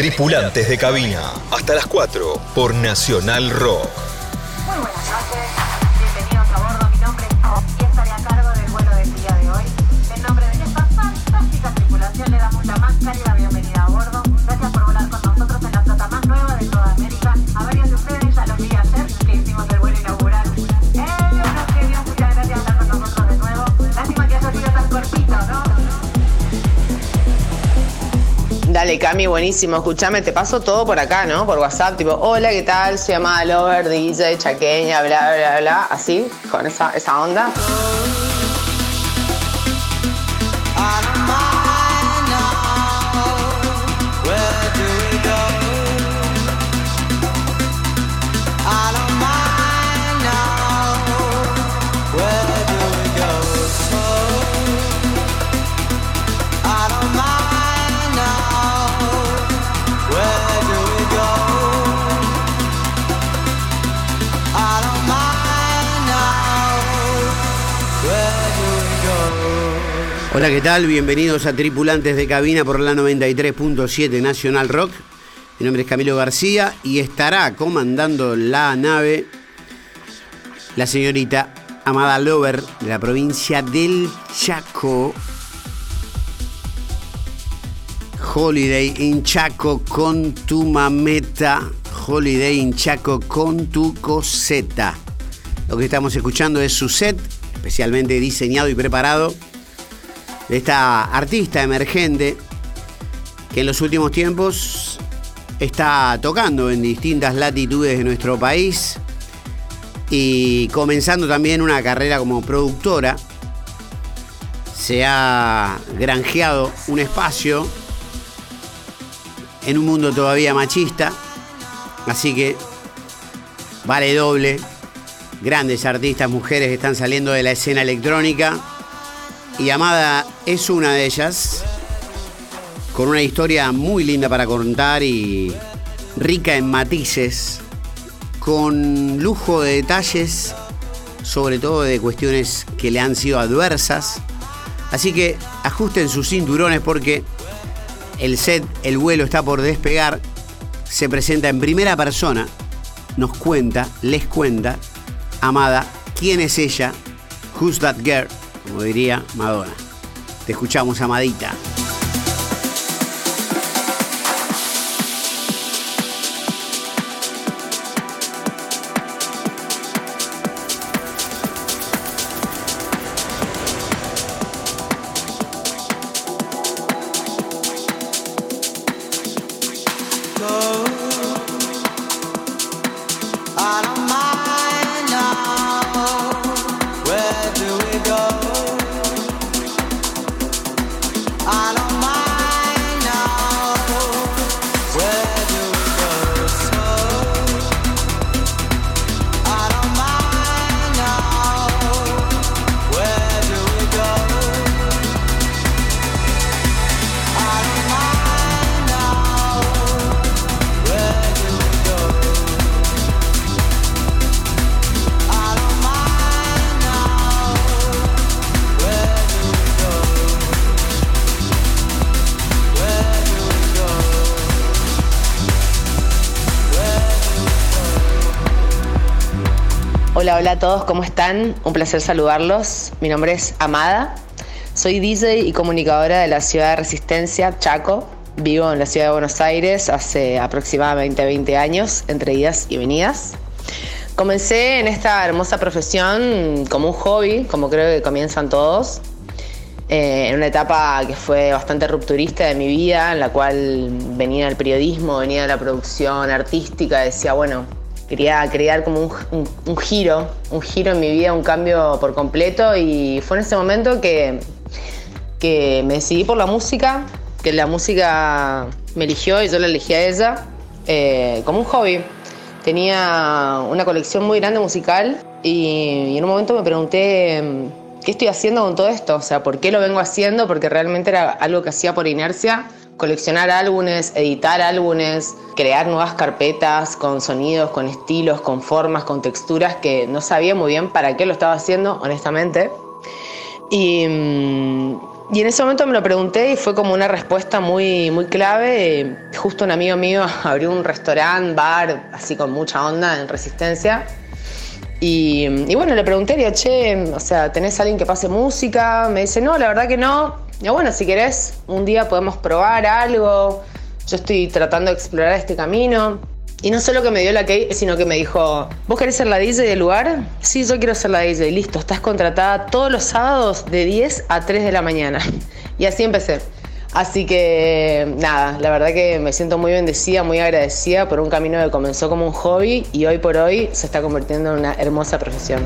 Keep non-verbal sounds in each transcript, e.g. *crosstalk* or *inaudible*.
Tripulantes de cabina. Hasta las 4 por Nacional Rock. Muy buenas noches, Dale, Cami, buenísimo. Escuchame, te paso todo por acá, ¿no? Por WhatsApp, tipo, hola, ¿qué tal? Soy Amada Lover, DJ, chaqueña, bla, bla, bla. Así, con esa, esa onda. Hola, ¿qué tal? Bienvenidos a Tripulantes de Cabina por la 93.7 Nacional Rock. Mi nombre es Camilo García y estará comandando la nave la señorita Amada Lover de la provincia del Chaco. Holiday in Chaco con tu mameta. Holiday in Chaco con tu coseta. Lo que estamos escuchando es su set, especialmente diseñado y preparado de esta artista emergente que en los últimos tiempos está tocando en distintas latitudes de nuestro país y comenzando también una carrera como productora. Se ha granjeado un espacio en un mundo todavía machista, así que vale doble. Grandes artistas, mujeres están saliendo de la escena electrónica y Amada es una de ellas, con una historia muy linda para contar y rica en matices, con lujo de detalles, sobre todo de cuestiones que le han sido adversas. Así que ajusten sus cinturones porque el set, el vuelo está por despegar, se presenta en primera persona, nos cuenta, les cuenta, Amada, quién es ella, Who's That Girl, como diría Madonna. Te escuchamos, Amadita. Hola, a todos, ¿cómo están? Un placer saludarlos. Mi nombre es Amada. Soy DJ y comunicadora de la ciudad de Resistencia, Chaco. Vivo en la ciudad de Buenos Aires hace aproximadamente 20 años, entre idas y venidas. Comencé en esta hermosa profesión como un hobby, como creo que comienzan todos, eh, en una etapa que fue bastante rupturista de mi vida, en la cual venía el periodismo, venía la producción artística, decía, bueno, quería crear como un, un- un giro, un giro en mi vida, un cambio por completo. Y fue en ese momento que, que me decidí por la música, que la música me eligió y yo la elegí a ella eh, como un hobby. Tenía una colección muy grande musical y, y en un momento me pregunté mm, qué estoy haciendo con todo esto, o sea, por qué lo vengo haciendo, porque realmente era algo que hacía por inercia, coleccionar álbumes, editar álbumes, crear nuevas carpetas con sonidos, con estilos, con formas, con texturas que no sabía muy bien para qué lo estaba haciendo, honestamente. Y mm, en ese momento me lo pregunté y fue como una respuesta muy, muy clave. Justo un amigo mío *laughs* abrió un restaurante, bar, así con mucha onda en Resistencia. Y, y bueno, le pregunté, le digo, che, o sea, ¿tenés alguien que pase música? Me dice, no, la verdad que no. Y yo, bueno, si querés, un día podemos probar algo. Yo estoy tratando de explorar este camino. Y no solo que me dio la key, sino que me dijo, ¿vos querés ser la DJ del lugar? Sí, yo quiero ser la DJ. Listo, estás contratada todos los sábados de 10 a 3 de la mañana. Y así empecé. Así que nada, la verdad que me siento muy bendecida, muy agradecida por un camino que comenzó como un hobby y hoy por hoy se está convirtiendo en una hermosa profesión.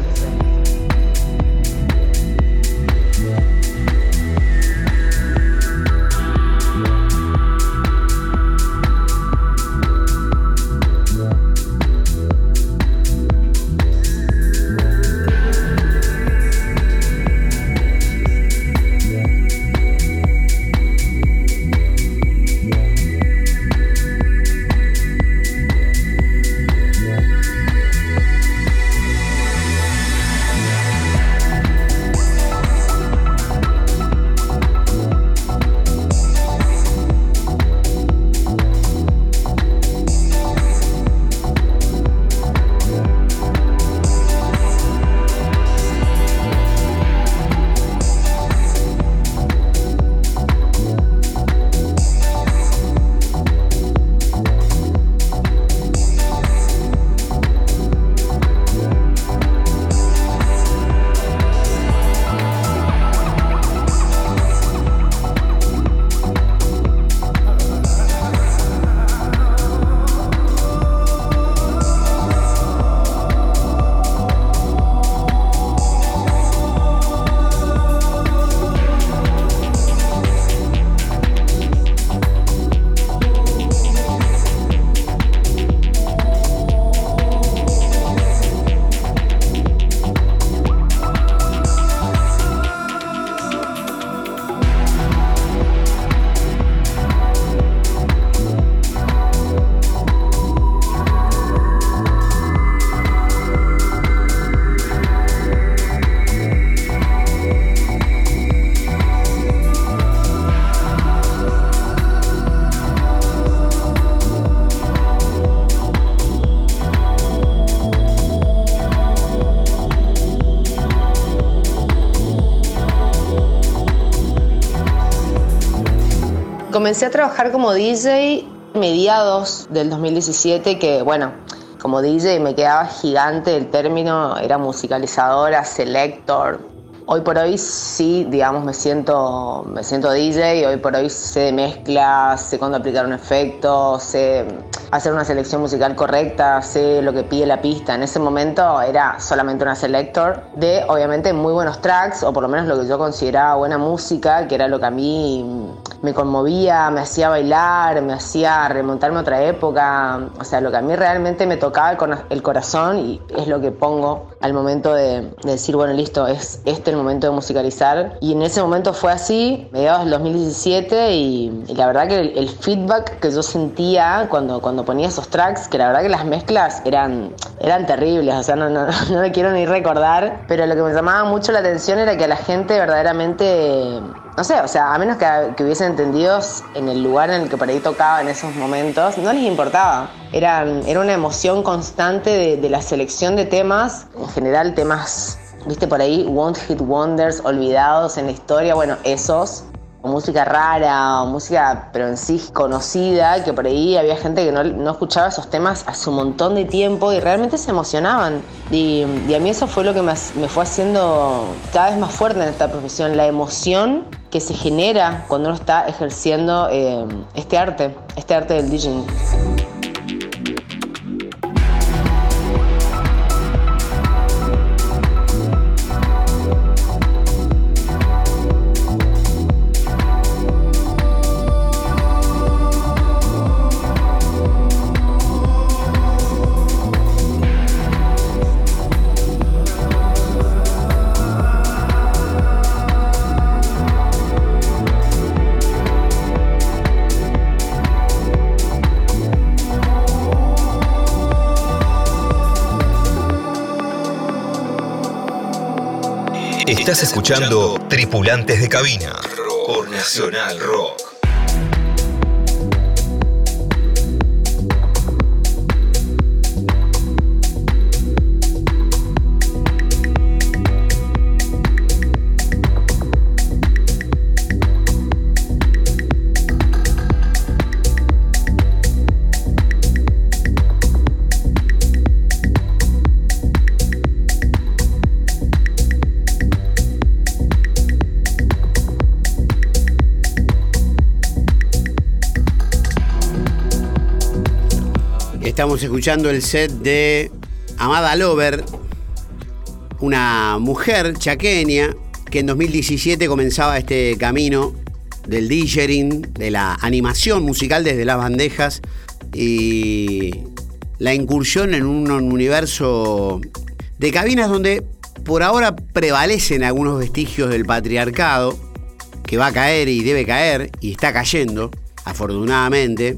Comencé a trabajar como DJ mediados del 2017, que bueno, como DJ me quedaba gigante el término, era musicalizadora, selector. Hoy por hoy sí, digamos, me siento, me siento DJ, hoy por hoy sé de mezcla, sé cuándo aplicar un efecto, sé hacer una selección musical correcta, sé lo que pide la pista. En ese momento era solamente una selector de, obviamente, muy buenos tracks, o por lo menos lo que yo consideraba buena música, que era lo que a mí me conmovía, me hacía bailar, me hacía remontarme a otra época. O sea, lo que a mí realmente me tocaba cora- el corazón y es lo que pongo al momento de, de decir, bueno, listo, es este el momento de musicalizar. Y en ese momento fue así, mediados del 2017, y, y la verdad que el, el feedback que yo sentía cuando, cuando ponía esos tracks, que la verdad que las mezclas eran, eran terribles, o sea, no, no, *laughs* no me quiero ni recordar, pero lo que me llamaba mucho la atención era que a la gente verdaderamente no sé, o sea, a menos que, que hubiesen entendido en el lugar en el que por ahí tocaba en esos momentos, no les importaba. Era, era una emoción constante de, de la selección de temas, en general temas, viste por ahí, One Hit Wonders, olvidados en la historia, bueno, esos, o música rara, o música pero en sí conocida, que por ahí había gente que no, no escuchaba esos temas hace un montón de tiempo y realmente se emocionaban. Y, y a mí eso fue lo que me, me fue haciendo cada vez más fuerte en esta profesión, la emoción que se genera cuando uno está ejerciendo eh, este arte, este arte del DJing. Estás escuchando Tripulantes de Cabina. Nacional. Estamos escuchando el set de Amada Lover, una mujer chaqueña que en 2017 comenzaba este camino del DJing, de la animación musical desde las bandejas y la incursión en un universo de cabinas donde por ahora prevalecen algunos vestigios del patriarcado, que va a caer y debe caer, y está cayendo, afortunadamente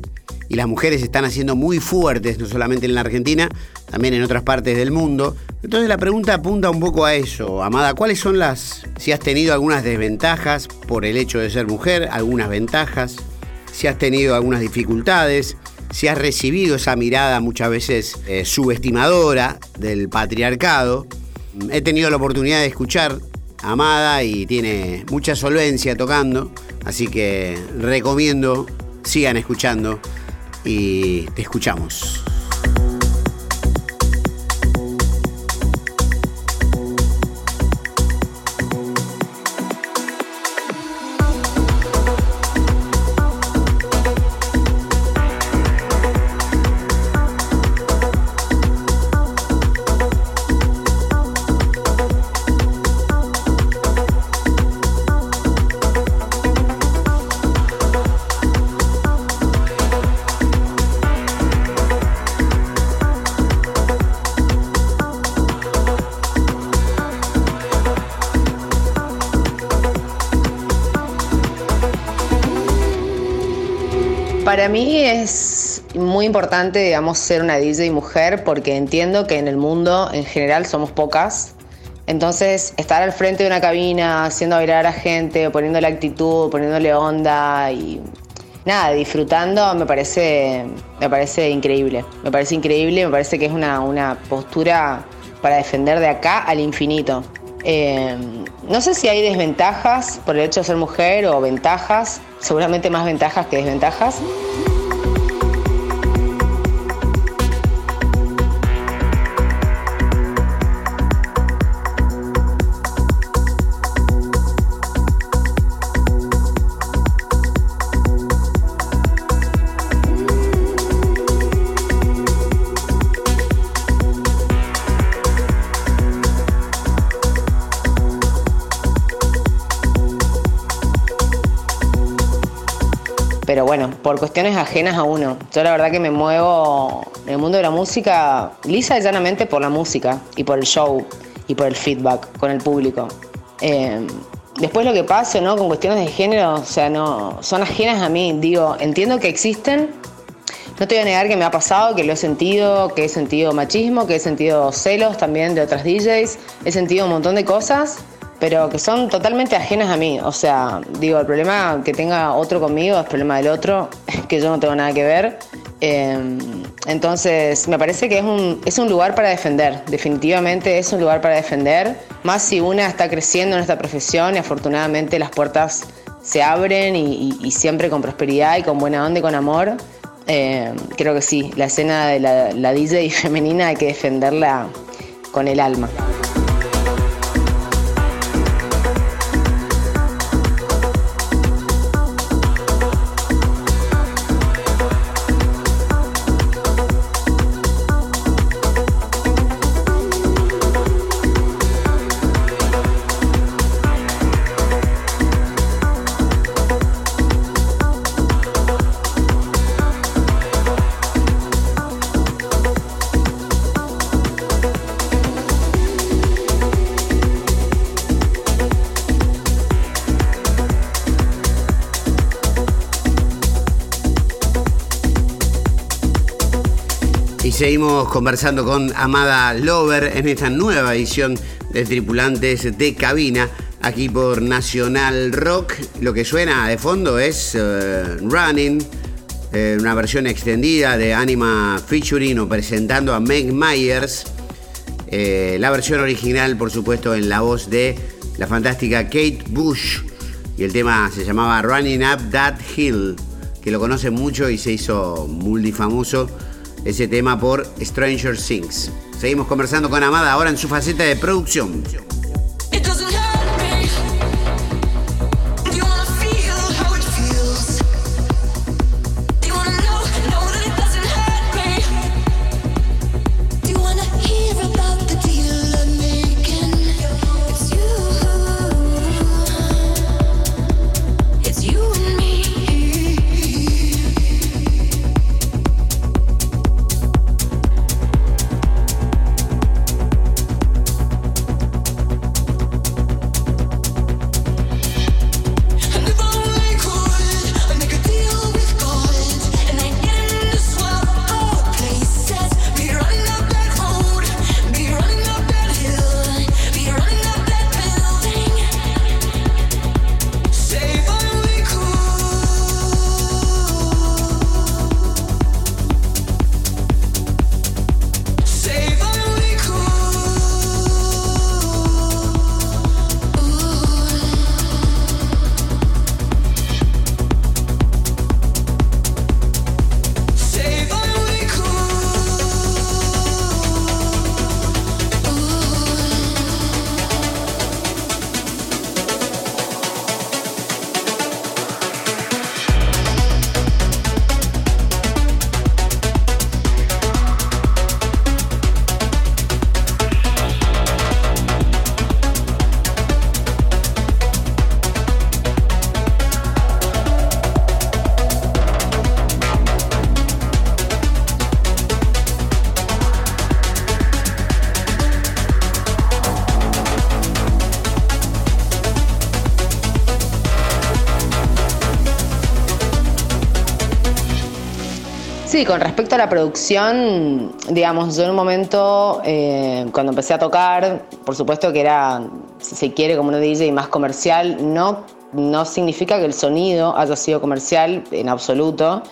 y las mujeres están haciendo muy fuertes, no solamente en la Argentina, también en otras partes del mundo. Entonces la pregunta apunta un poco a eso, Amada, ¿cuáles son las, si has tenido algunas desventajas por el hecho de ser mujer, algunas ventajas, si has tenido algunas dificultades, si has recibido esa mirada muchas veces eh, subestimadora del patriarcado? He tenido la oportunidad de escuchar a Amada y tiene mucha solvencia tocando, así que recomiendo sigan escuchando y te escuchamos. Importante, digamos, ser una DJ mujer porque entiendo que en el mundo en general somos pocas. Entonces, estar al frente de una cabina, haciendo bailar a gente, poniéndole actitud, poniéndole onda y nada, disfrutando, me parece, me parece increíble. Me parece increíble, me parece que es una, una postura para defender de acá al infinito. Eh, no sé si hay desventajas por el hecho de ser mujer o ventajas, seguramente más ventajas que desventajas. Por cuestiones ajenas a uno. Yo la verdad que me muevo en el mundo de la música lisa y llanamente por la música y por el show y por el feedback con el público. Eh, después lo que pase, ¿no? Con cuestiones de género, o sea, no, son ajenas a mí. Digo, entiendo que existen. No te voy a negar que me ha pasado, que lo he sentido, que he sentido machismo, que he sentido celos también de otras DJs, he sentido un montón de cosas pero que son totalmente ajenas a mí. O sea, digo, el problema que tenga otro conmigo es problema del otro, *laughs* que yo no tengo nada que ver. Eh, entonces, me parece que es un, es un lugar para defender, definitivamente es un lugar para defender, más si una está creciendo en esta profesión y afortunadamente las puertas se abren y, y- y siempre con prosperidad y con buena onda y con amor. Eh, creo que sí, la escena de la, la DJ *laughs* femenina hay que defenderla con el alma. Seguimos conversando con Amada Lover en esta nueva edición de Tripulantes de Cabina aquí por Nacional Rock. Lo que suena de fondo es eh, Running, eh, una versión extendida de Anima featuring o presentando a Meg Myers. Eh, la versión original, por supuesto, en la voz de la fantástica Kate Bush. Y el tema se llamaba Running Up That Hill, que lo conoce mucho y se hizo multifamoso ese tema por Stranger Things. Seguimos conversando con Amada ahora en su faceta de producción. Sí, con respecto a la producción, digamos, yo en un momento, eh, cuando empecé a tocar, por supuesto que era, si se quiere, como uno dice, más comercial, no, no significa que el sonido haya sido comercial en absoluto,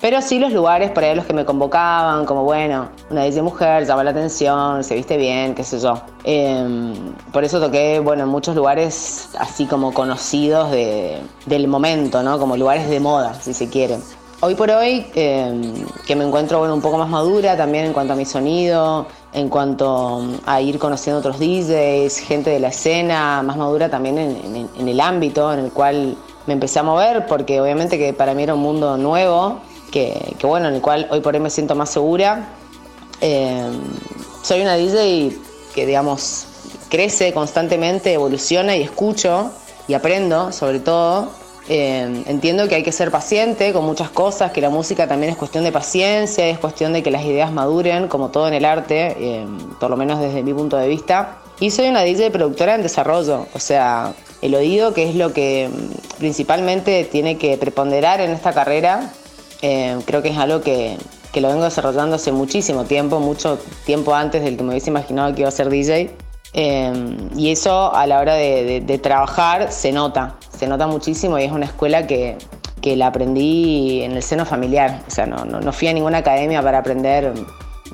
pero sí los lugares por ahí los que me convocaban, como bueno, una DJ mujer, llama la atención, se viste bien, qué sé yo. Eh, por eso toqué, bueno, en muchos lugares así como conocidos de- del momento, ¿no? Como lugares de moda, si se quiere. Hoy por hoy, eh, que me encuentro bueno, un poco más madura también en cuanto a mi sonido, en cuanto a ir conociendo otros DJs, gente de la escena, más madura también en, el ámbito en el cual me empecé a mover, porque obviamente que para mí era un mundo nuevo, que, que bueno, en el cual hoy por hoy me siento más segura. Eh, soy una DJ que, digamos, crece constantemente, evoluciona y escucho y aprendo, sobre todo. Eh, entiendo que hay que ser paciente con muchas cosas, que la música también es cuestión de paciencia, es cuestión de que las ideas maduren, como todo en el arte, eh, por lo menos desde mi punto de vista. Y soy una DJ productora en desarrollo, o sea, el oído, que es lo que mm, principalmente tiene que preponderar en esta carrera, creo que es algo que, que lo vengo desarrollando hace muchísimo tiempo, mucho tiempo antes del que me hubiese imaginado que iba a ser DJ. Eh, y eso a la hora de, de- de trabajar se nota, se nota muchísimo y es una escuela que, que la aprendí en el seno familiar. O sea, no, no, no fui a ninguna academia para aprender,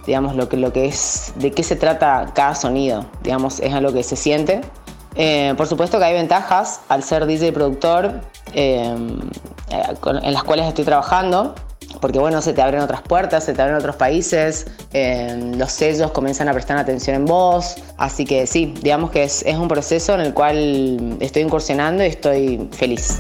digamos, lo que, lo que es, de qué se trata cada sonido. Digamos, es algo que se siente. Eh, por supuesto que hay ventajas al ser DJ productor eh, eh, en las cuales estoy trabajando, porque bueno, se te abren otras puertas, se te abren otros países, eh, los sellos comienzan a prestar atención en vos, así que sí, digamos que es un proceso en el cual estoy incursionando y estoy feliz.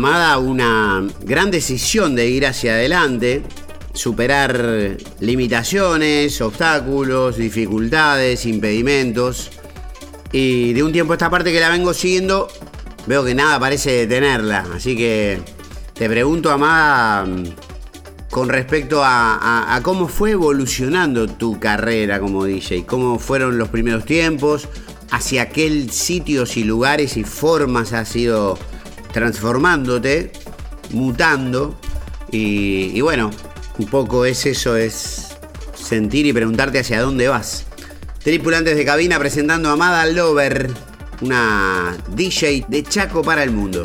Nota en Amada una gran decisión de ir hacia adelante, superar limitaciones, obstáculos, dificultades, impedimentos. Y de un tiempo a esta parte que la vengo siguiendo, veo que nada parece detenerla. Así que te pregunto, Amada, con respecto a, a- a cómo fue evolucionando tu carrera como DJ, cómo fueron los primeros tiempos, hacia qué sitios y lugares y formas has ido transformándote, mutando. Y, bueno, un poco es eso, es sentir y preguntarte hacia dónde vas. Tripulantes de cabina presentando a Amada Lover, una DJ de Chaco para el mundo.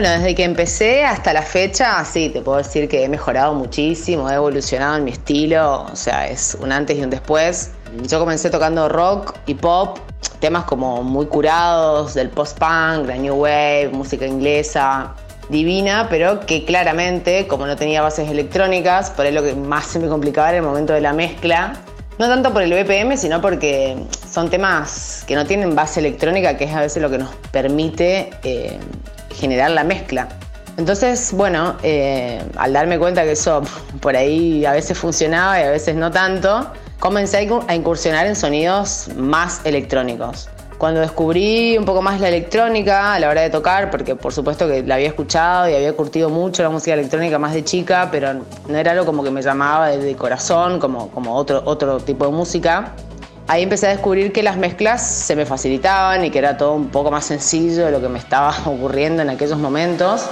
Bueno, desde que empecé hasta la fecha, sí, te puedo decir que he mejorado muchísimo, he evolucionado en mi estilo, o sea, es un antes y un después. Yo comencé tocando rock y pop, temas como muy curados, del post-punk, la new wave, música inglesa, divina, pero que claramente, como no tenía bases electrónicas, por ahí lo que más se me complicaba era el momento de la mezcla. No tanto por el BPM, sino porque son temas que no tienen base electrónica, que es a veces lo que nos permite eh, generar la mezcla. Entonces, bueno, eh, al darme cuenta que eso *laughs* por ahí a veces funcionaba y a veces no tanto, comencé a incu- a incursionar en sonidos más electrónicos. Cuando descubrí un poco más la electrónica a la hora de tocar, porque por supuesto que la había escuchado y había curtido mucho la música electrónica más de chica, pero no era algo como que me llamaba de corazón, como, como otro, otro tipo de música. Ahí empecé a descubrir que las mezclas se me facilitaban y que era todo un poco más sencillo de lo que me estaba *laughs* ocurriendo en aquellos momentos.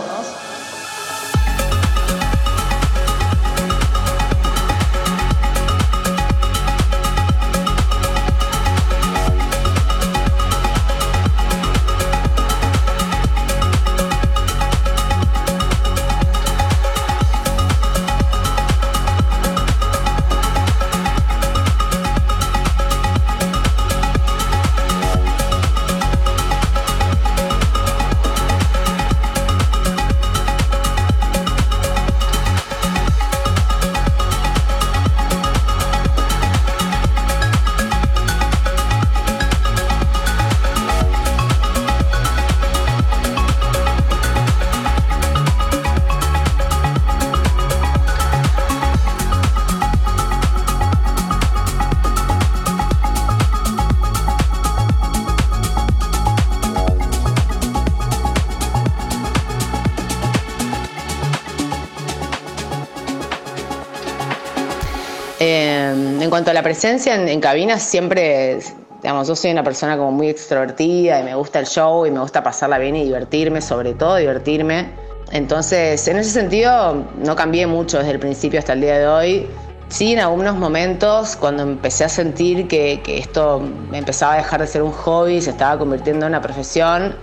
Presencia en, en cabinas, siempre, digamos, yo soy una persona como muy extrovertida y me gusta el show y me gusta pasarla bien y divertirme, sobre todo divertirme. Entonces, en ese sentido, no cambié mucho desde el principio hasta el día de hoy. Sí, en algunos momentos, cuando empecé a sentir que, que esto me empezaba a dejar de ser un hobby, se estaba convirtiendo en una profesión,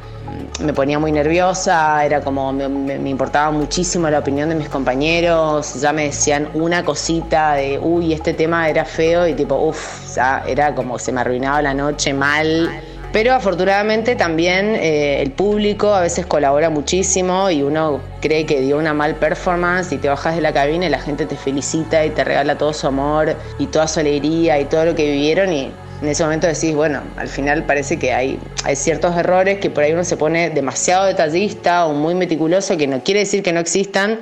me ponía muy nerviosa, era como, me, importaba muchísimo la opinión de mis compañeros, ya me decían una cosita de, uy, este tema era feo y tipo, uff, ya era como se me arruinaba la noche mal. Pero afortunadamente también eh, el público a veces colabora muchísimo y uno cree que dio una mal performance y te bajas de la cabina y la gente te felicita y te regala todo su amor y toda su alegría y todo lo que vivieron y en ese momento decís, bueno, al final parece que hay, hay ciertos errores que por ahí uno se pone demasiado detallista o muy meticuloso, que no quiere decir que no existan,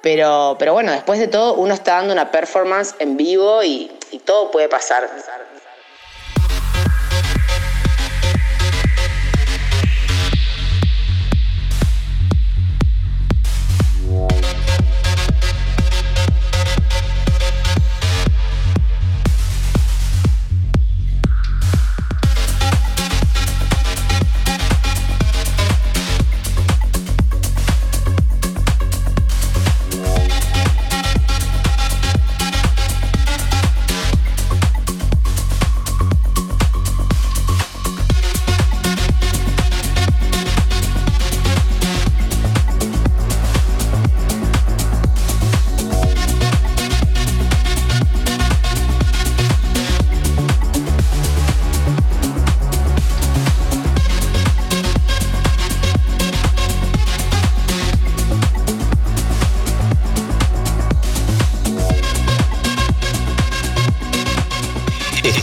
Pero, pero bueno, después de todo, uno está dando una performance en vivo y, y todo puede pasar.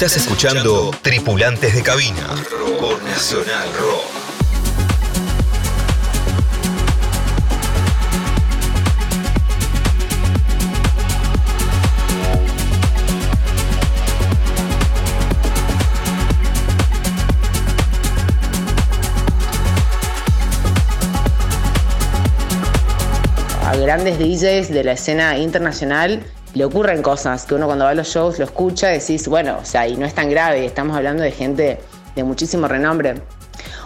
Estás escuchando Tripulantes de Cabina por Nacional Rock. a grandes DJs de la escena internacional le ocurren cosas que uno cuando va a los shows lo escucha y decís, bueno, o sea, y no es tan grave, estamos hablando de gente de muchísimo renombre.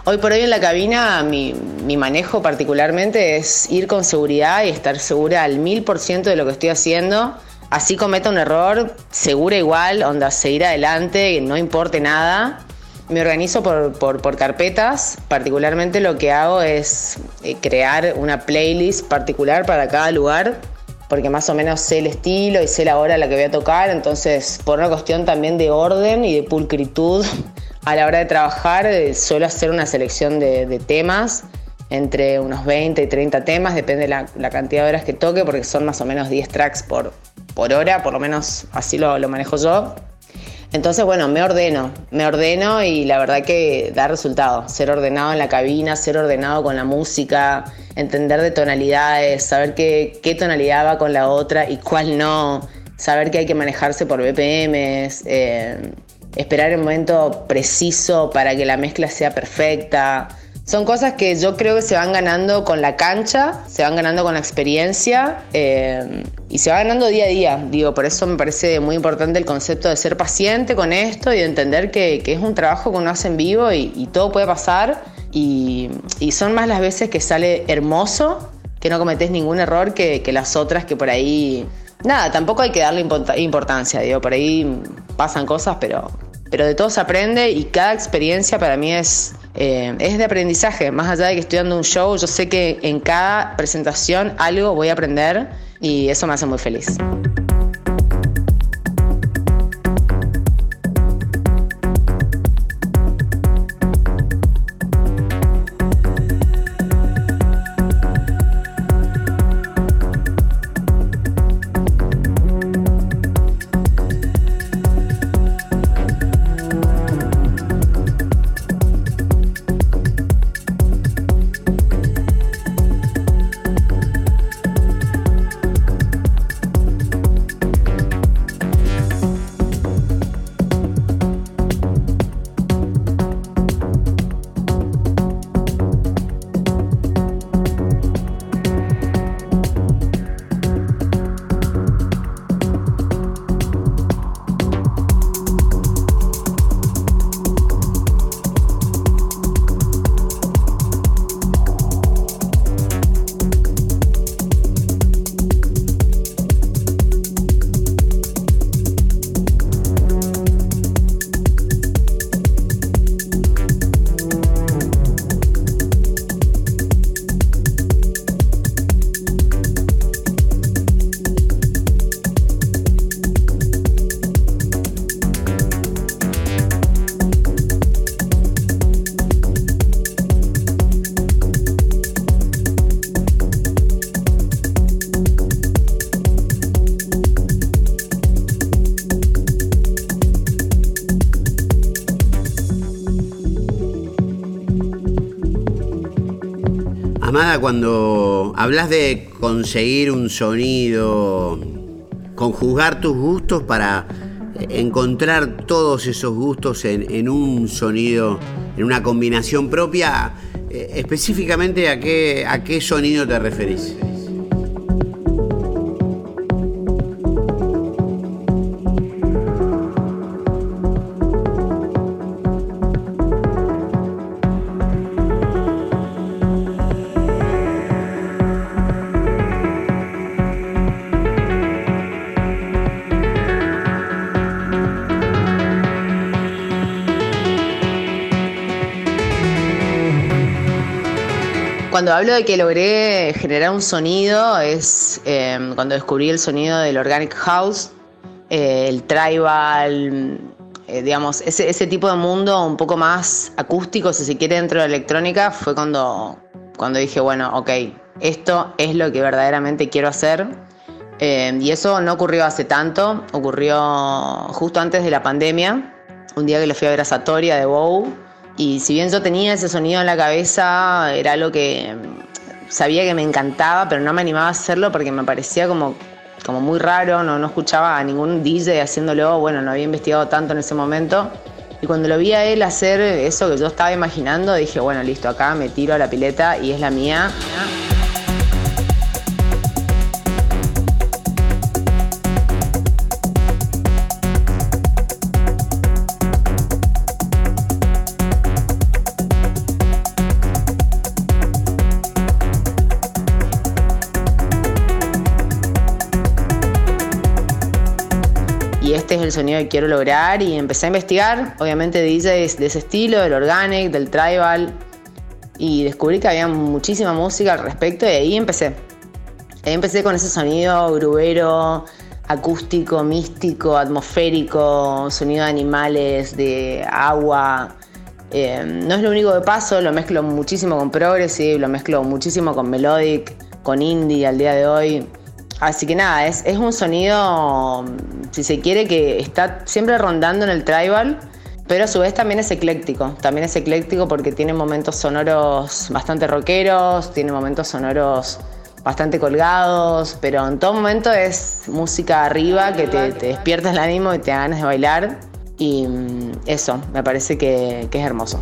Hoy por hoy en la cabina mi, mi manejo particularmente es ir con seguridad y estar segura al mil por ciento de lo que estoy haciendo. Así cometa un error, segura igual, onda, seguir adelante, no importe nada. Me organizo por, por, carpetas, particularmente lo que hago es eh, crear una playlist particular para cada lugar porque más o menos sé el estilo y sé la hora a la que voy a tocar, entonces por una cuestión también de orden y de pulcritud *laughs* a la hora de trabajar eh, suelo hacer una selección de, de temas entre unos 20 y 30 temas, depende la, la cantidad de horas que toque, porque son más o menos 10 tracks por, por hora, por lo menos así lo manejo yo. Entonces, bueno, me ordeno, me ordeno y la verdad que da resultado. Ser ordenado en la cabina, ser ordenado con la música, entender de tonalidades, saber qué, tonalidad va con la otra y cuál no, saber que hay que manejarse por BPMs, eh, esperar el momento preciso para que la mezcla sea perfecta. Son cosas que yo creo que se van ganando con la cancha, se van ganando con la experiencia eh, y se va ganando día a día. Digo, por eso me parece muy importante el concepto de ser paciente con esto y de entender que, que es un trabajo que uno hace en vivo y, todo puede pasar. Y, son más las veces que sale hermoso, que no cometés ningún error, que, que las otras que por ahí... Nada, tampoco hay que darle importancia, digo, por ahí pasan cosas, pero, pero de todo se aprende y cada experiencia para mí es, eh, es de aprendizaje. Más allá de que estoy dando un show, yo sé que en cada presentación algo voy a aprender y eso me hace muy feliz. Cuando hablas de conseguir un sonido, conjugar tus gustos para encontrar todos esos gustos en, un sonido, en una combinación propia, eh, específicamente a qué, a qué sonido te referís. Cuando hablo de que logré generar un sonido es eh, cuando descubrí el sonido del organic house, eh, el tribal, eh, digamos, ese, tipo de mundo un poco más acústico, si se quiere, dentro de la electrónica, fue cuando, cuando dije, bueno, ok, esto es lo que verdaderamente quiero hacer. Eh, y eso no ocurrió hace tanto, ocurrió justo antes de la pandemia, un día que le fui a ver a Satoria de Bow. Y si bien yo tenía ese sonido en la cabeza, era algo que mm, sabía que me encantaba, pero no me animaba a hacerlo porque me parecía como, como muy raro, no, no escuchaba a ningún DJ haciéndolo, bueno, no había investigado tanto en ese momento. Y cuando lo vi a él hacer eso que yo estaba imaginando, dije, bueno, listo, acá me tiro a la pileta y es la mía. Sonido que quiero lograr y empecé a investigar, obviamente DJs de ese estilo, del organic, del tribal y descubrí que había muchísima música al respecto y ahí empecé. Ahí empecé con ese sonido grubero, acústico, místico, atmosférico, sonido de animales, de agua. Eh, no es lo único que paso, lo mezclo muchísimo con progressive, lo mezclo muchísimo con melodic, con indie al día de hoy. Así que nada, es, es un sonido, si se quiere, que está siempre rondando en el tribal, pero a su vez también es ecléctico. También es ecléctico porque tiene momentos sonoros bastante rockeros, tiene momentos sonoros bastante colgados, pero en todo momento es música arriba que te, te despierta el ánimo y te ganas de bailar. Y mm, eso, me parece que, que es hermoso.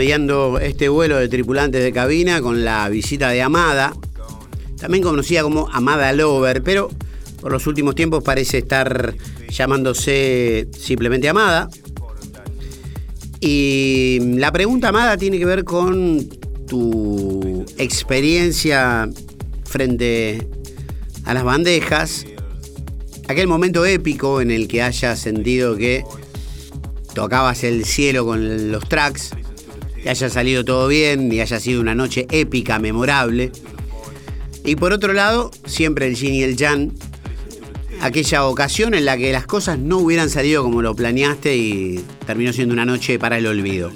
Promediando este vuelo de tripulantes de cabina con la visita de Amada, también conocida como Amada Lover, pero por los últimos tiempos parece estar llamándose simplemente Amada. Y la pregunta, Amada, tiene que ver con tu experiencia frente a las bandejas, aquel momento épico en el que hayas sentido que tocabas el cielo con los tracks, que haya salido todo bien y haya sido una noche épica, memorable. Y por otro lado, siempre el yin y el yang, aquella ocasión en la que las cosas no hubieran salido como lo planeaste y terminó siendo una noche para el olvido.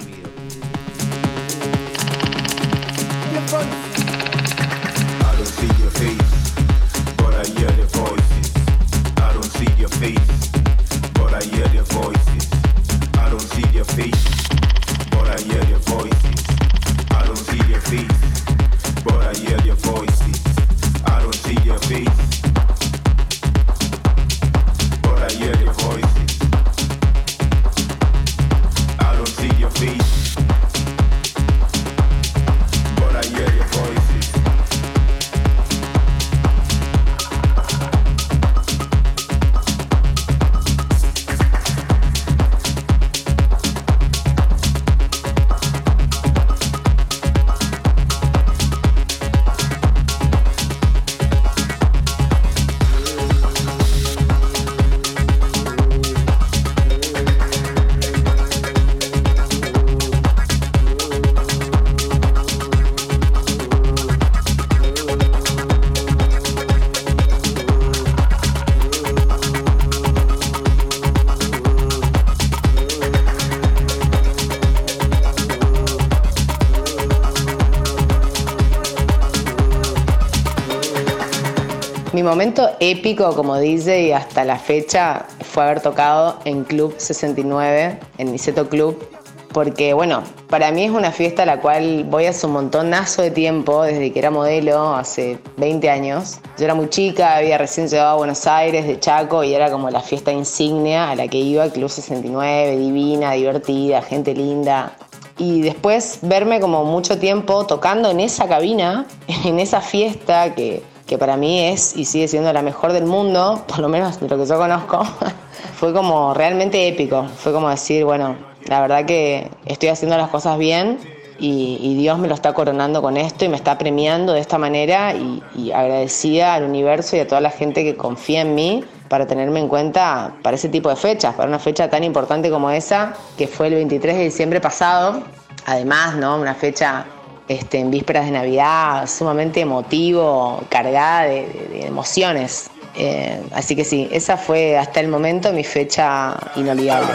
Momento épico como DJ hasta la fecha fue haber tocado en Club 69, en Niceto Club, porque bueno, para mí es una fiesta a la cual voy hace un montonazo de tiempo, desde que era modelo, hace 20 años. Yo era muy chica, había recién llegado a Buenos Aires de Chaco y era como la fiesta insignia a la que iba, Club 69, divina, divertida, gente linda. Y después verme como mucho tiempo tocando en esa cabina, *laughs* en esa fiesta que, que para mí es y sigue siendo la mejor del mundo, *laughs* por lo menos de lo que yo conozco, *laughs* fue como realmente épico. Fue como decir, bueno, la verdad que estoy haciendo las cosas bien y, Dios me lo está coronando con esto y me está premiando de esta manera y, y agradecida al universo y a toda la gente que confía en mí para tenerme en cuenta para ese tipo de fechas, para una fecha tan importante como esa, que fue el 23 de diciembre pasado. Además, ¿no? Una fecha este, en vísperas de Navidad, sumamente emotivo, cargada de, emociones. Eh, así que sí, esa fue hasta el momento mi fecha inolvidable.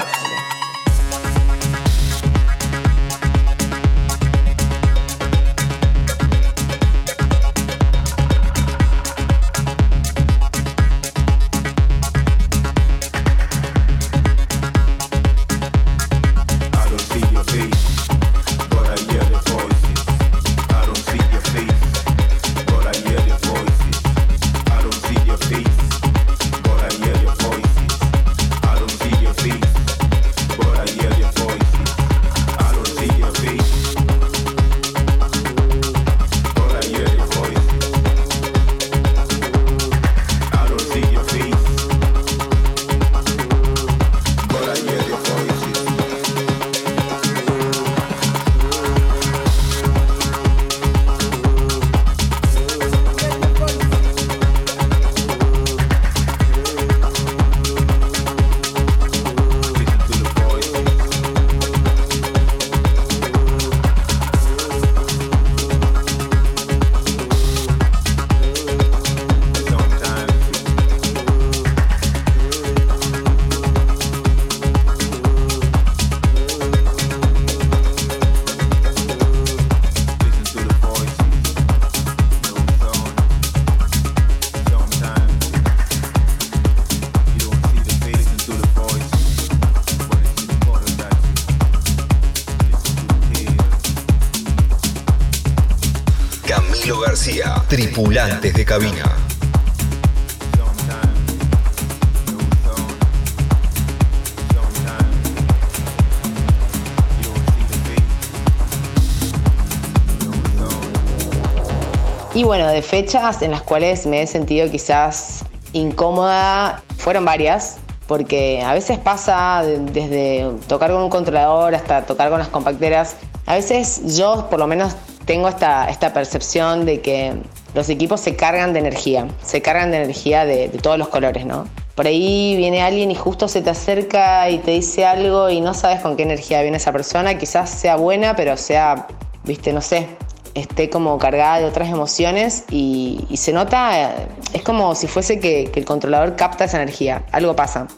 Y bueno, de fechas en las cuales me he sentido quizás incómoda, fueron varias, porque a veces pasa de- desde tocar con un controlador hasta tocar con las compacteras. A veces yo por lo menos tengo esta, esta percepción de que los equipos se cargan de energía, se cargan de energía de, todos los colores, ¿no? Por ahí viene alguien y justo se te acerca y te dice algo y no sabes con qué energía viene esa persona, quizás sea buena, pero sea, viste, no sé, esté como cargada de otras emociones y, se nota, eh, es como si fuese que, el controlador capta esa energía, algo pasa.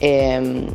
Eh,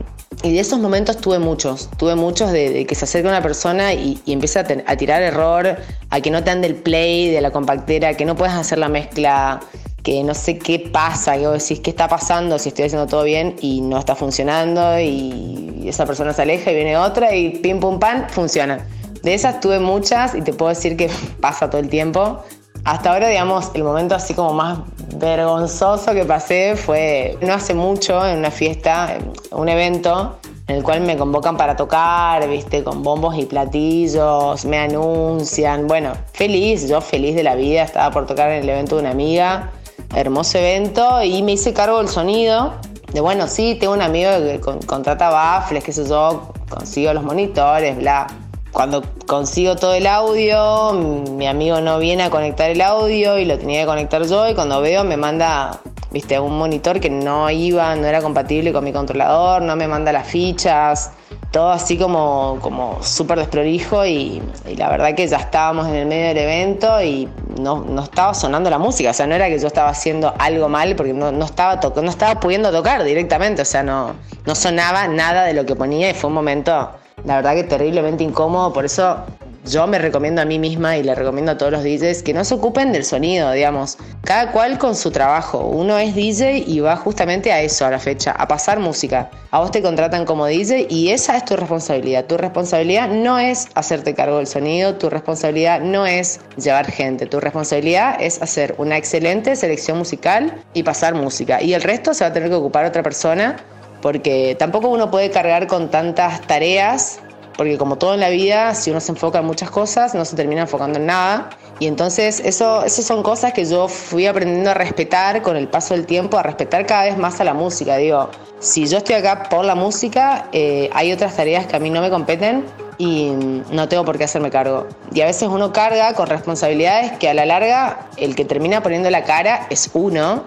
y de esos momentos tuve muchos, tuve muchos de, que se acerca una persona y, empieza a, a tirar error, a que no te ande el play de la compactera, que no puedes hacer la mezcla, que no sé qué pasa, que vos decís qué está pasando, si estoy haciendo todo bien y no está funcionando y esa persona se aleja y viene otra y pim pum pan, funciona. De esas tuve muchas y te puedo decir que *laughs* pasa todo el tiempo. Hasta ahora, digamos, el momento así como más vergonzoso que pasé fue no hace mucho en una fiesta, un evento en el cual me convocan para tocar, viste, con bombos y platillos, me anuncian, bueno, feliz, yo feliz de la vida, estaba por tocar en el evento de una amiga, hermoso evento, y me hice cargo del sonido, de bueno, sí, tengo un amigo que con- contrata baffles, qué sé yo, consigo los monitores, bla. Cuando consigo todo el audio, mi amigo no viene a conectar el audio y lo tenía que conectar yo y cuando veo me manda, viste, un monitor que no iba, no era compatible con mi controlador, no me manda las fichas, todo así como, como súper desprolijo y, la verdad que ya estábamos en el medio del evento y no, no estaba sonando la música, o sea, no era que yo estaba haciendo algo mal porque no, no estaba no estaba pudiendo tocar directamente, o sea, no, no sonaba nada de lo que ponía y fue un momento, la verdad que terriblemente incómodo, por eso yo me recomiendo a mí misma y le recomiendo a todos los DJs que no se ocupen del sonido, digamos. Cada cual con su trabajo. Uno es DJ y va justamente a eso, a la fecha, a pasar música. A vos te contratan como DJ y esa es tu responsabilidad. Tu responsabilidad no es hacerte cargo del sonido, tu responsabilidad no es llevar gente, tu responsabilidad es hacer una excelente selección musical y pasar música. Y el resto se va a tener que ocupar otra persona porque tampoco uno puede cargar con tantas tareas porque como todo en la vida, si uno se enfoca en muchas cosas, no se termina enfocando en nada. Y entonces eso, eso son cosas que yo fui aprendiendo a respetar con el paso del tiempo, a respetar cada vez más a la música. Digo, si yo estoy acá por la música, eh, hay otras tareas que a mí no me competen y no tengo por qué hacerme cargo. Y a veces uno carga con responsabilidades que a la larga el que termina poniendo la cara es uno.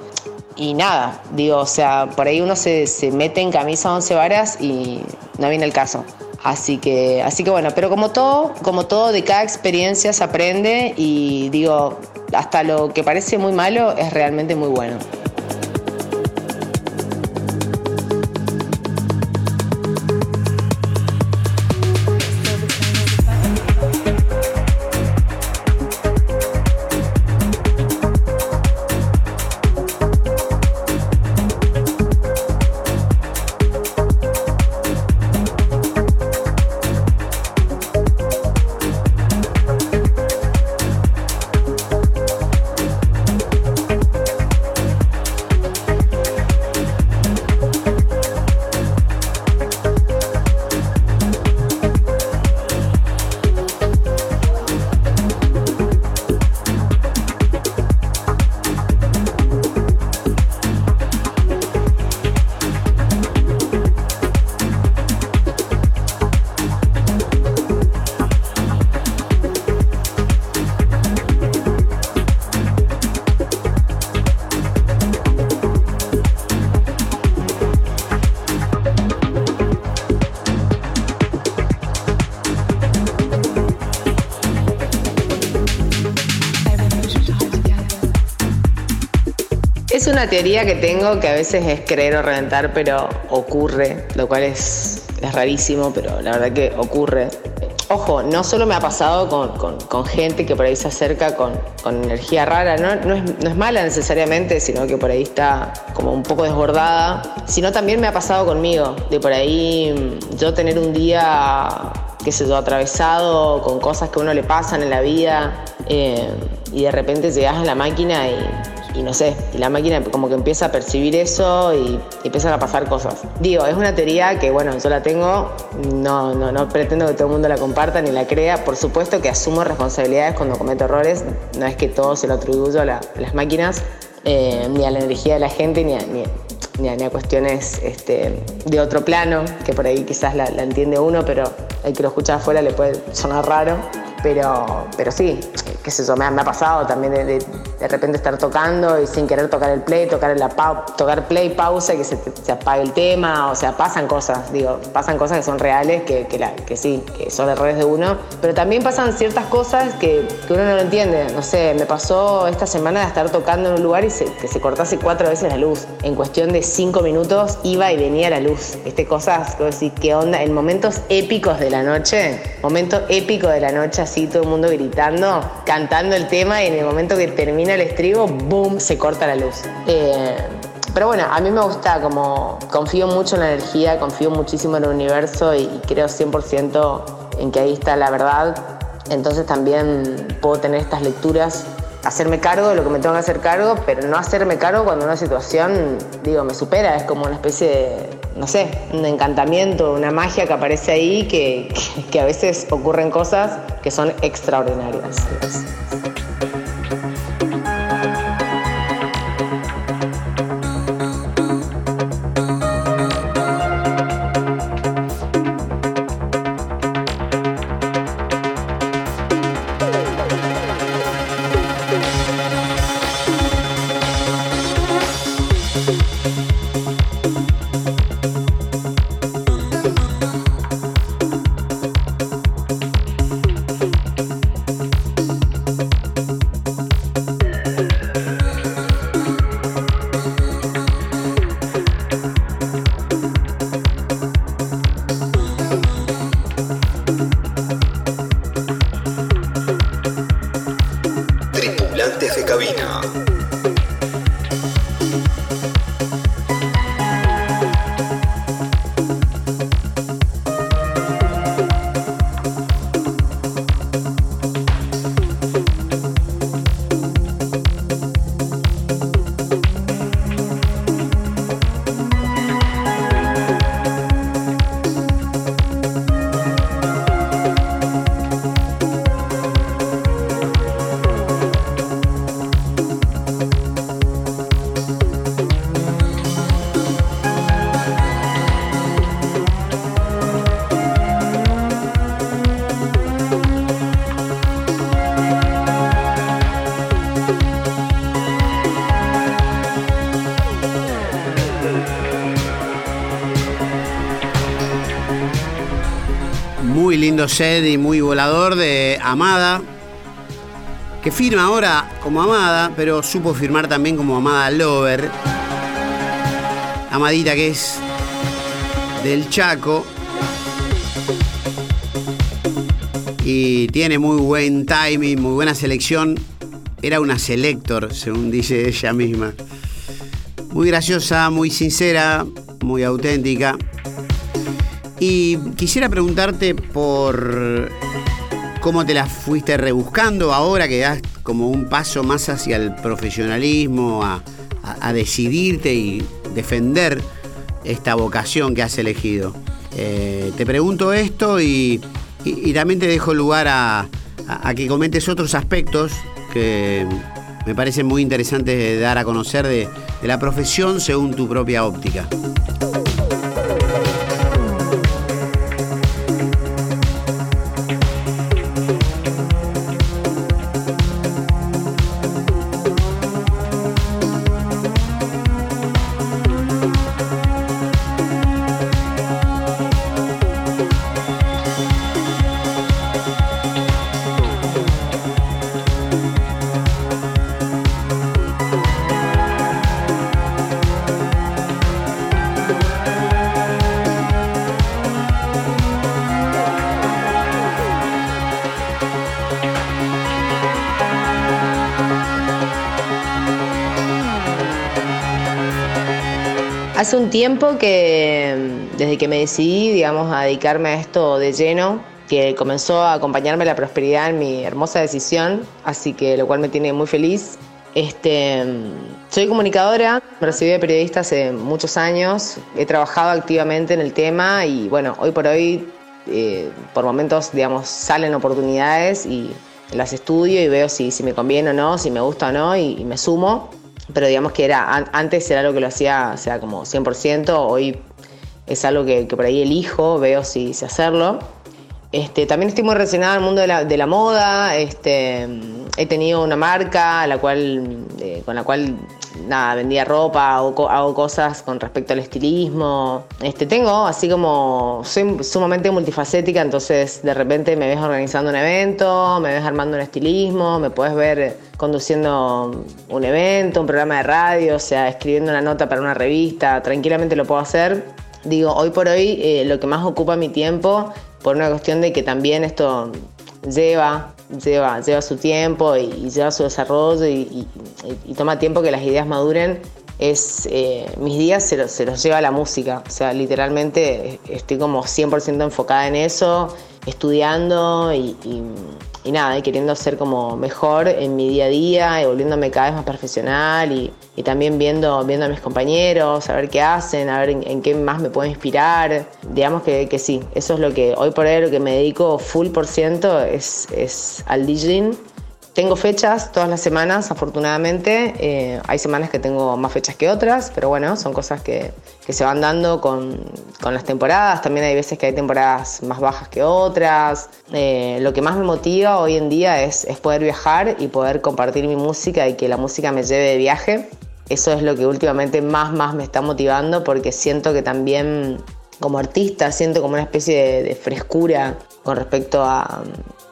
Y nada, digo, o sea, por ahí uno se, se mete en camisa once varas y no viene el caso. Así que, así que bueno, pero como todo, como todo, de cada experiencia se aprende y digo, hasta lo que parece muy malo es realmente muy bueno. Es una teoría que tengo que a veces es creer o reventar, pero ocurre, lo cual es, es rarísimo, pero la verdad que ocurre. Ojo, no solo me ha pasado con, con- gente que por ahí se acerca con, con energía rara, no, no es, no es mala necesariamente, sino que por ahí está como un poco desbordada, sino también me ha pasado conmigo, de por ahí mm, yo tener un día, qué sé yo, atravesado con cosas que a uno le pasan en la vida eh, y de repente llegas a la máquina y y no sé, y la máquina como que empieza a percibir eso y, empiezan a pasar cosas. Digo, es una teoría que, bueno, yo la tengo, no, no, no pretendo que todo el mundo la comparta ni la crea. Por supuesto que asumo responsabilidades cuando cometo errores, no es que todo se lo atribuyo a, la- a las máquinas, eh, ni a la energía de la gente, ni a, ni a- ni a- ni a cuestiones este, de otro plano, que por ahí quizás la, la entiende uno, pero el que lo escucha afuera le puede sonar raro. Pero, pero sí, qué sé yo, me ha, me ha pasado también de, de- de repente estar tocando y sin querer tocar el play, tocar, pau- tocar play, pausa y que se, se apague el tema, o sea, pasan cosas, digo, pasan cosas que son reales, que, que, la- que sí, que son errores de uno, pero también pasan ciertas cosas que, que uno no lo entiende, no sé, me pasó esta semana de estar tocando en un lugar y se- que se cortase cuatro veces la luz, en cuestión de cinco minutos iba y venía la luz, este, cosas vos decís, ¿qué onda? En momentos épicos de la noche, momento épico de la noche, todo el mundo gritando, cantando el tema y en el momento que termina el estribo, ¡boom!, se corta la luz. Eh, pero bueno, a mí me gusta como confío mucho en la energía, confío muchísimo en el universo y, y creo 100% en que ahí está la verdad. Entonces también puedo tener estas lecturas, hacerme cargo de lo que me tengo que hacer cargo, pero no hacerme cargo cuando una situación, digo, me supera. Es como una especie de, no sé, un encantamiento, una magia que aparece ahí que, que, a veces ocurren cosas que son extraordinarias. Y muy volador de Amada, que firma ahora como Amada, pero supo firmar también como Amada Lover. Amadita que es del Chaco. Y tiene muy buen timing, muy buena selección. Era una selector, según dice ella misma. Muy graciosa, muy sincera, muy auténtica. Y quisiera preguntarte por cómo te la fuiste rebuscando ahora que das como un paso más hacia el profesionalismo, a, decidirte y defender esta vocación que has elegido. Eh, te pregunto esto y, también te dejo lugar a que comentes otros aspectos que me parecen muy interesantes de dar a conocer de, de la profesión según tu propia óptica. Hace un tiempo que, desde que me decidí, digamos, a dedicarme a esto de lleno, que comenzó a acompañarme la prosperidad en mi hermosa decisión, así que lo cual me tiene muy feliz. Este, soy comunicadora, me recibí de periodista hace muchos años, he trabajado activamente en el tema y bueno, hoy por hoy, eh, por momentos, digamos, salen oportunidades y las estudio y veo si, si me conviene o no, si me gusta o no y- y me sumo pero digamos que era an- antes era algo que lo hacía, o sea, como 100%, hoy es algo que, que por ahí elijo, veo si, hacerlo. Este, también estoy muy relacionada al mundo de la, de la moda, este, he tenido una marca la cual, eh, con la cual nada, vendía ropa, hago, hago cosas con respecto al estilismo. Este, tengo así como, soy sumamente multifacética, entonces de repente me ves organizando un evento, me ves armando un estilismo, me puedes ver conduciendo un evento, un programa de radio, o sea, escribiendo una nota para una revista, tranquilamente lo puedo hacer. Digo, hoy por hoy eh, lo que más ocupa mi tiempo, por una cuestión de que también esto lleva, lleva, lleva su tiempo y, y lleva su desarrollo y, toma tiempo que las ideas maduren, es eh, mis días se los, se los lleva la música. O sea, literalmente estoy como 100% enfocada en eso, estudiando y, nada, y queriendo ser como mejor en mi día a día y volviéndome cada vez más profesional y, también viendo, viendo a mis compañeros, a ver qué hacen, a ver en, en qué más me puedo inspirar. Digamos que, que sí, eso es lo que hoy por hoy lo que me dedico full por ciento es, es al DJing. Tengo fechas todas las semanas, afortunadamente. Eh, hay semanas que tengo más fechas que otras, pero bueno, son cosas que, que se van dando con, con las temporadas. También hay veces que hay temporadas más bajas que otras. Eh, lo que más me motiva hoy en día es, es poder viajar y poder compartir mi música y que la música me lleve de viaje. Eso es lo que últimamente más, más me está motivando porque siento que también como artista siento como una especie de, de frescura con respecto a,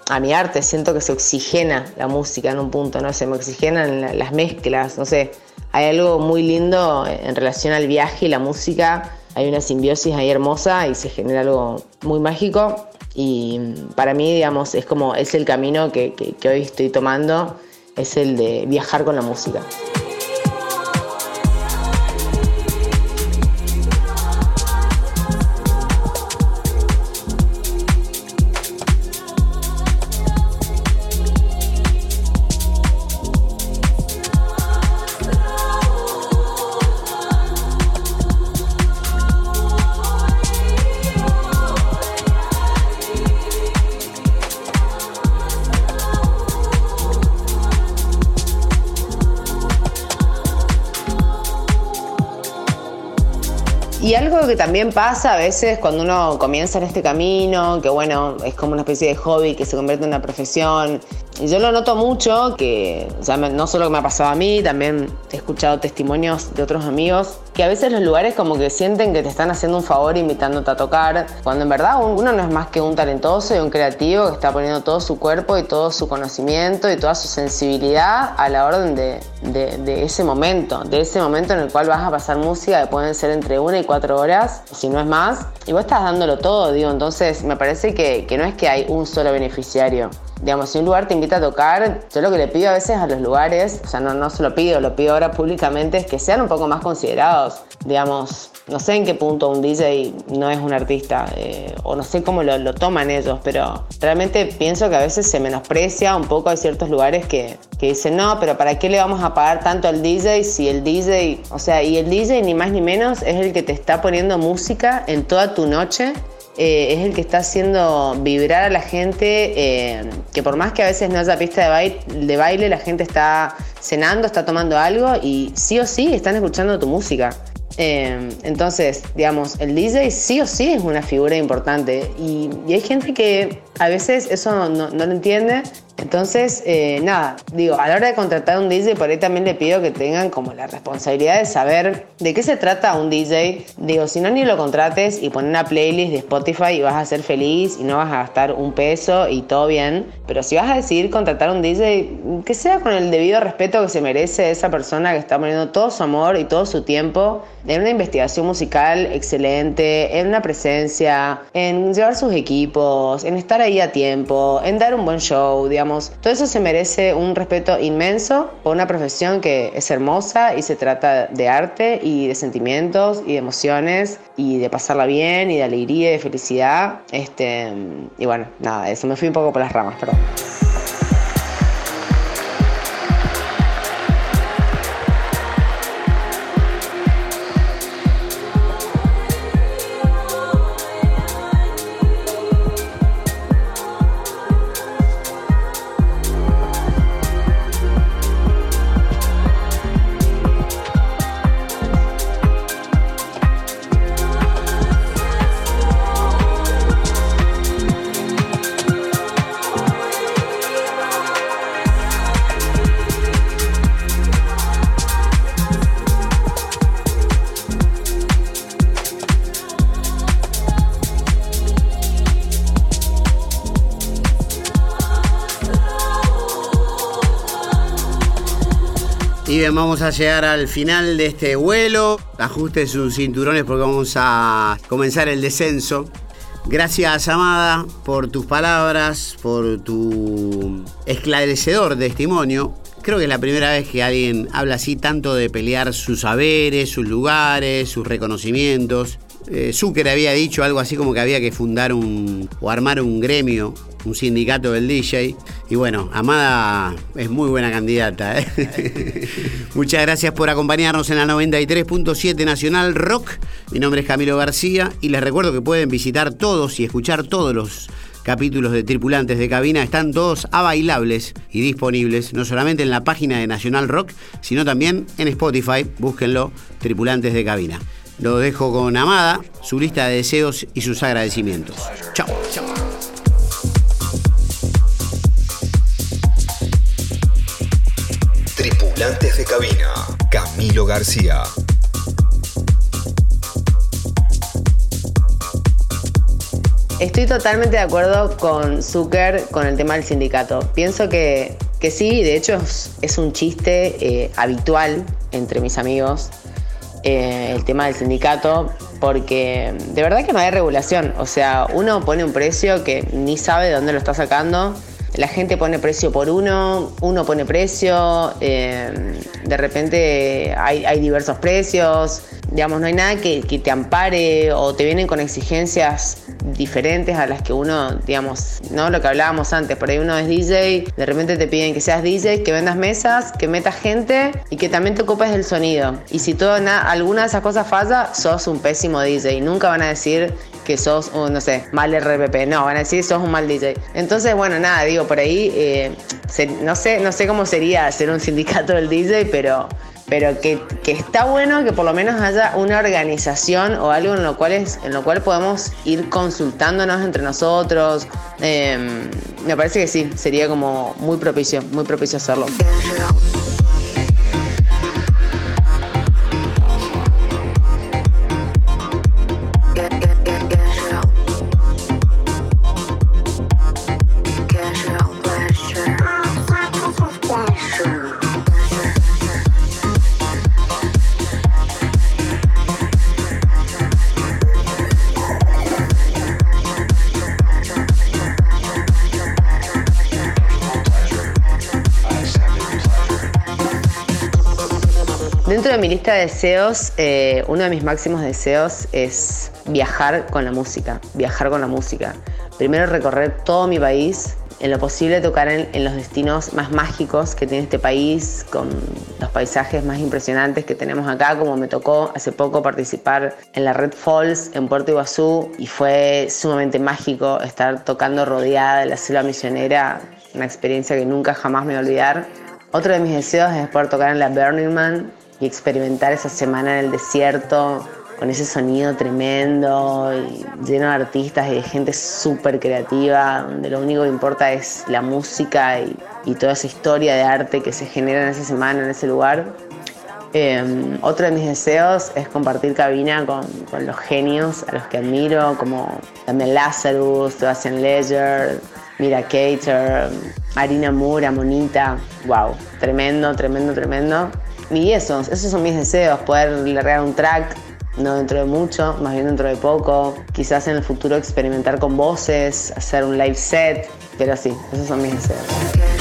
a mi arte. Siento que se oxigena la música en un punto, ¿no? Se me oxigenan la- las mezclas, no sé. Hay algo muy lindo en relación al viaje y la música. Hay una simbiosis ahí hermosa y se genera algo muy mágico. Y para mí, digamos, es como, es el camino que, que- que hoy estoy tomando, es el de viajar con la música. Que también pasa a veces cuando uno comienza en este camino, que bueno, es como una especie de hobby que se convierte en una profesión. Y yo lo noto mucho, que no solo que me ha pasado a mí, también he escuchado testimonios de otros amigos, que a veces los lugares como que sienten que te están haciendo un favor invitándote a tocar, cuando en verdad un- uno no es más que un talentoso y un creativo que está poniendo todo su cuerpo y todo su conocimiento y toda su sensibilidad a la orden de, de- de ese momento, de ese momento en el cual vas a pasar música que pueden ser entre una y cuatro horas, si no es más, y vos estás dándolo todo, digo, entonces me parece que, que no es que hay un solo beneficiario. Digamos, si un lugar te invita a tocar, yo lo que le pido a veces a los lugares, o sea, no, no se lo pido, lo pido ahora públicamente, es que sean un poco más considerados. Digamos, no sé en qué punto un DJ no es un artista, eh, o no sé cómo lo, lo toman ellos, pero realmente pienso que a veces se menosprecia un poco, hay ciertos lugares que, que dicen, no, pero ¿para qué le vamos a pagar tanto al DJ si el DJ, o sea, y el DJ ni más ni menos es el que te está poniendo música en toda tu noche eh, es el que está haciendo vibrar a la gente, eh, que por más que a veces no haya pista de baile, de baile, la gente está cenando, está tomando algo y sí o sí están escuchando tu música. Eh, entonces, digamos, el DJ sí o sí es una figura importante y, y hay gente que a veces eso no, no lo entiende. Entonces, eh, nada, digo, a la hora de contratar a un DJ, por ahí también le pido que tengan como la responsabilidad de saber de qué se trata un DJ. Digo, si no, ni lo contrates y pon una playlist de Spotify y vas a ser feliz y no vas a gastar un peso y todo bien. Pero si vas a decidir contratar a un DJ, que sea con el debido respeto que se merece esa persona que está poniendo todo su amor y todo su tiempo en una investigación musical excelente, en una presencia, en llevar sus equipos, en estar ahí a tiempo, en dar un buen show, digamos. Todo eso se merece un respeto inmenso por una profesión que es hermosa y se trata de arte y de sentimientos y de emociones y de pasarla bien y de alegría y de felicidad. Este, y bueno, nada, eso me fui un poco por las ramas, perdón. Vamos a llegar al final de este vuelo. Ajuste sus cinturones porque vamos a comenzar el descenso. Gracias, Amada, por tus palabras, por tu esclarecedor testimonio. Creo que es la primera vez que alguien habla así tanto de pelear sus saberes, sus lugares, sus reconocimientos. Eh, Zucker había dicho algo así como que había que fundar un o armar un gremio, un sindicato del DJ. Y bueno, Amada es muy buena candidata. ¿eh? *laughs* Muchas gracias por acompañarnos en la 93.7 Nacional Rock. Mi nombre es Camilo García y les recuerdo que pueden visitar todos y escuchar todos los capítulos de Tripulantes de Cabina. Están todos a bailables y disponibles, no solamente en la página de Nacional Rock, sino también en Spotify. Búsquenlo, Tripulantes de Cabina. Lo dejo con Amada, su lista de deseos y sus agradecimientos. Chao. Chao. Tripulantes de cabina. Camilo García. Estoy totalmente de acuerdo con Zucker con el tema del sindicato. Pienso que, que sí, de hecho es, es un chiste eh, habitual entre mis amigos eh, el tema del sindicato, porque de verdad que no hay regulación. O sea, uno pone un precio que ni sabe de dónde lo está sacando. La gente pone precio por uno, uno pone precio, eh, de repente hay, hay diversos precios, digamos, no hay nada que, que te ampare o te vienen con exigencias diferentes a las que uno, digamos, ¿no? Lo que hablábamos antes, por ahí uno es DJ, de repente te piden que seas DJ, que vendas mesas, que metas gente y que también te ocupes del sonido. Y si todo, na- alguna de esas cosas falla, sos un pésimo DJ. Nunca van a decir que sos, un, no sé, mal RPP. No, van a decir sos un mal DJ. Entonces, bueno, nada, digo, por ahí, eh, no, sé, no sé cómo sería ser un *laughs* sindicato del DJ, pero pero que, que está bueno que por lo menos haya una organización o algo en lo cual, en lo cual podamos ir consultándonos entre nosotros. Eh, me parece que sí, sería como muy propicio, muy propicio hacerlo. De mi lista de deseos, eh, uno de mis máximos deseos es viajar con la música, viajar con la música. Primero recorrer todo mi país, en lo posible tocar en, en los destinos más mágicos que tiene este país, con los paisajes más impresionantes que tenemos acá, como me tocó hace poco participar en la Red Falls en Puerto Iguazú y fue sumamente mágico estar tocando rodeada de la selva misionera, una experiencia que nunca jamás me voy a olvidar. Otro de mis deseos es poder tocar en la Burning Man experimentar esa semana en el desierto con ese sonido tremendo y lleno de artistas y de gente súper creativa, donde lo único que importa es la música y, toda esa historia de arte que se genera en esa semana, en ese lugar. Eh, otro de mis deseos es compartir cabina con, con, los genios a los que admiro, como también Lazarus, Sebastian Ledger, Mira Cater, Marina Mura, Monita. Wow, tremendo, tremendo, tremendo. Y esos, esos son mis deseos, poder largar un track, no dentro de mucho, más bien dentro de poco. Quizás en el futuro experimentar con voces, hacer un live set, pero sí, esos son mis deseos.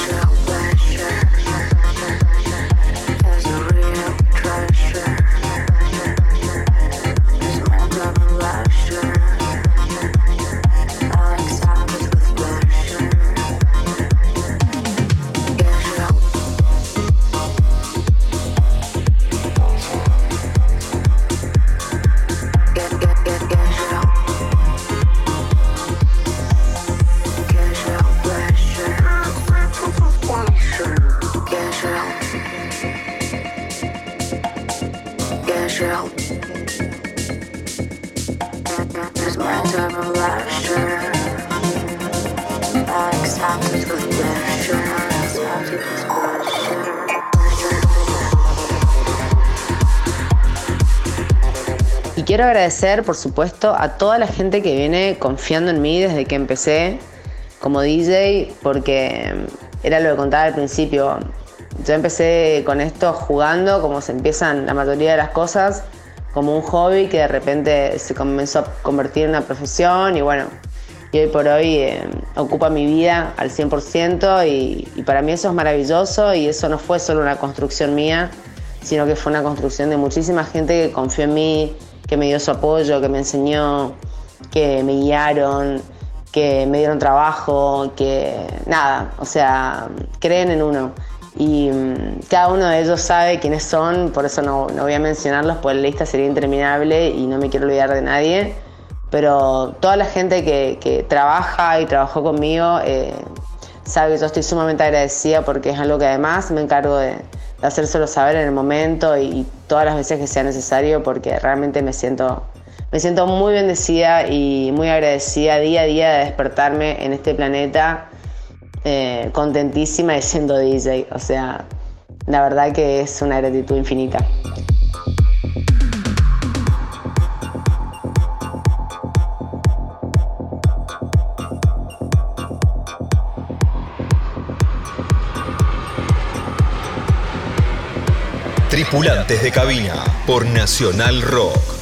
Y quiero agradecer, por supuesto, a toda la gente que viene confiando en mí desde que empecé como DJ, porque era lo que contaba al principio. Yo empecé con esto jugando, como se empiezan la mayoría de las cosas, como un hobby que de repente se comenzó a convertir en una profesión y bueno, y hoy por hoy eh, ocupa mi vida al 100% y, y para mí eso es maravilloso y eso no fue solo una construcción mía, sino que fue una construcción de muchísima gente que confió en mí, que me dio su apoyo, que me enseñó, que me guiaron, que me dieron trabajo, que nada, o sea, creen en uno. Y mm, cada uno de ellos sabe quiénes son, por eso no, no voy a mencionarlos, porque la lista sería interminable y no me quiero olvidar de nadie. Pero toda la gente que, que trabaja y trabajó conmigo eh, sabe que yo estoy sumamente agradecida porque es algo que además me encargo de, de hacérselo saber en el momento y, y, todas las veces que sea necesario porque realmente me siento, me siento muy bendecida y muy agradecida día a día de despertarme en este planeta eh, contentísima y siendo DJ. O sea, la verdad que es una gratitud infinita. Tripulantes de cabina por Nacional Rock.